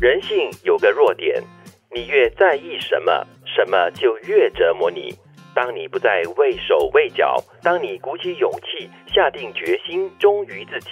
人性有个弱点，你越在意什么，什么就越折磨你。当你不再畏手畏脚，当你鼓起勇气，下定决心忠于自己，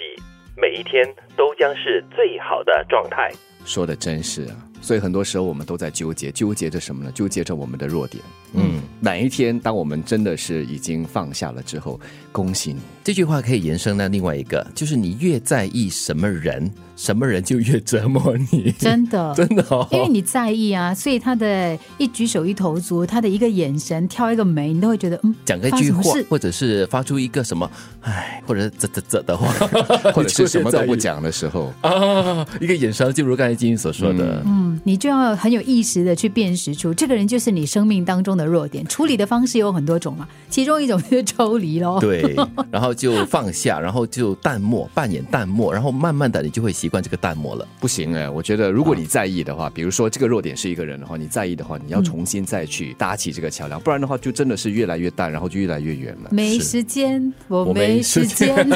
每一天都将是最好的状态。说的真是啊，所以很多时候我们都在纠结，纠结着什么呢？纠结着我们的弱点。嗯，哪一天当我们真的是已经放下了之后，恭喜你。这句话可以延伸到另外一个，就是你越在意什么人，什么人就越折磨你。真的，真的哦，因为你在意啊，所以他的一举手一投足，他的一个眼神、挑一个眉，你都会觉得嗯，讲个一句话，或者是发出一个什么哎，或者啧啧啧的话，或者是什么都不讲的时候。啊，一个眼神，就如刚才金英所说的，嗯，你就要很有意识的去辨识出这个人就是你生命当中的弱点。处理的方式有很多种嘛，其中一种就是抽离喽。对，然后就放下，然后就淡漠，扮演淡漠，然后慢慢的你就会习惯这个淡漠了。不行哎，我觉得如果你在意的话，比如说这个弱点是一个人的话，你在意的话，你要重新再去搭起这个桥梁，不然的话就真的是越来越淡，然后就越来越远了。没时间，我没时间，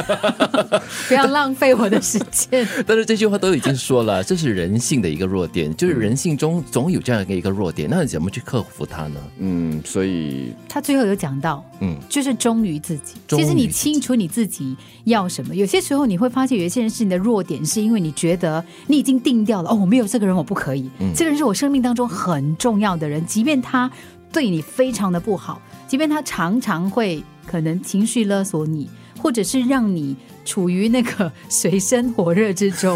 不要浪费我的时间。但是这句话都已经说了，这是人性的一个弱点，就是人性中总有这样一个弱点，那你怎么去克服它呢？嗯，所以他最后有讲到，嗯，就是忠于自己。其实你清楚你自己要什么。有些时候你会发现，有一些人是你的弱点，是因为你觉得你已经定掉了哦，我没有这个人我不可以。这个人是我生命当中很重要的人，即便他对你非常的不好，即便他常常会可能情绪勒索你。或者是让你处于那个水深火热之中，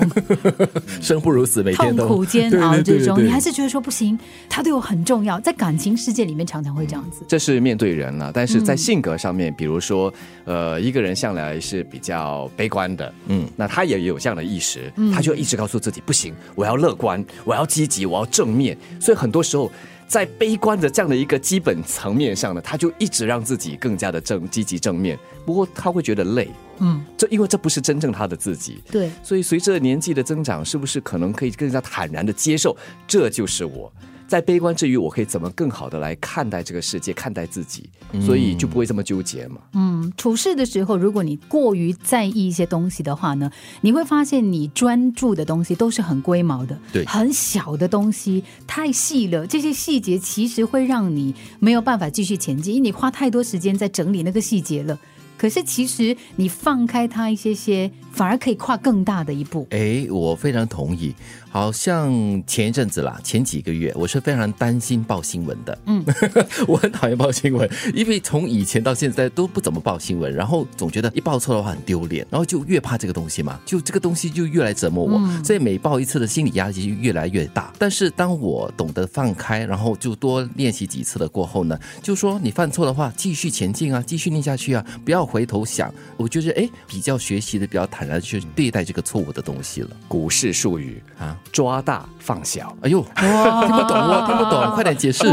生不如死，每天痛苦煎熬之中，你还是觉得说不行，他对我很重要。在感情世界里面，常常会这样子。这是面对人了，但是在性格上面，比如说，呃，一个人向来是比较悲观的，嗯，那他也有这样的意识，他就一直告诉自己不行，我要乐观，我要积极，我要正面。所以很多时候。在悲观的这样的一个基本层面上呢，他就一直让自己更加的正积极正面。不过他会觉得累，嗯，这因为这不是真正他的自己。对，所以随着年纪的增长，是不是可能可以更加坦然的接受，这就是我。在悲观之余，我可以怎么更好的来看待这个世界，看待自己，所以就不会这么纠结嘛。嗯，处事的时候，如果你过于在意一些东西的话呢，你会发现你专注的东西都是很龟毛的，对，很小的东西，太细了。这些细节其实会让你没有办法继续前进，因为你花太多时间在整理那个细节了。可是其实你放开他一些些，反而可以跨更大的一步。哎，我非常同意。好像前一阵子啦，前几个月我是非常担心报新闻的。嗯，我很讨厌报新闻，因为从以前到现在都不怎么报新闻，然后总觉得一报错的话很丢脸，然后就越怕这个东西嘛，就这个东西就越来折磨我，所以每报一次的心理压力就越来越大。但是当我懂得放开，然后就多练习几次了过后呢，就说你犯错的话继续前进啊，继续念下去啊，不要回头想。我就是哎，比较学习的比较坦然去对待这个错误的东西了。股市术语啊。抓大放小，哎呦，听不懂啊，听不懂，快点解释，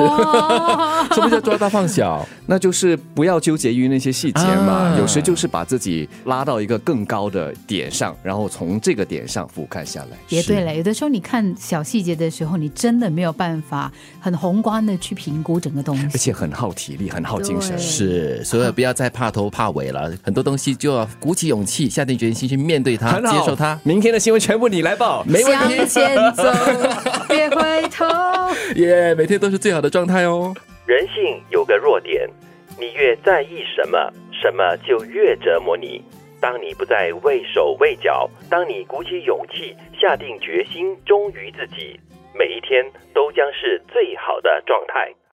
什么叫抓大放小？那就是不要纠结于那些细节嘛，有时就是把自己拉到一个更高的点上，然后从这个点上俯瞰下来。也对了，有的时候你看小细节的时候，你真的没有办法很宏观的去评估整个东西，而且很耗体力，很耗精神。是，所以不要再怕头怕尾了，很多东西就要鼓起勇气，下定决心去面对它，接受它。明天的新闻全部你来报，没问题。前走，别回头。耶，每天都是最好的状态哦。人性有个弱点，你越在意什么，什么就越折磨你。当你不再畏手畏脚，当你鼓起勇气，下定决心忠于自己，每一天都将是最好的状态。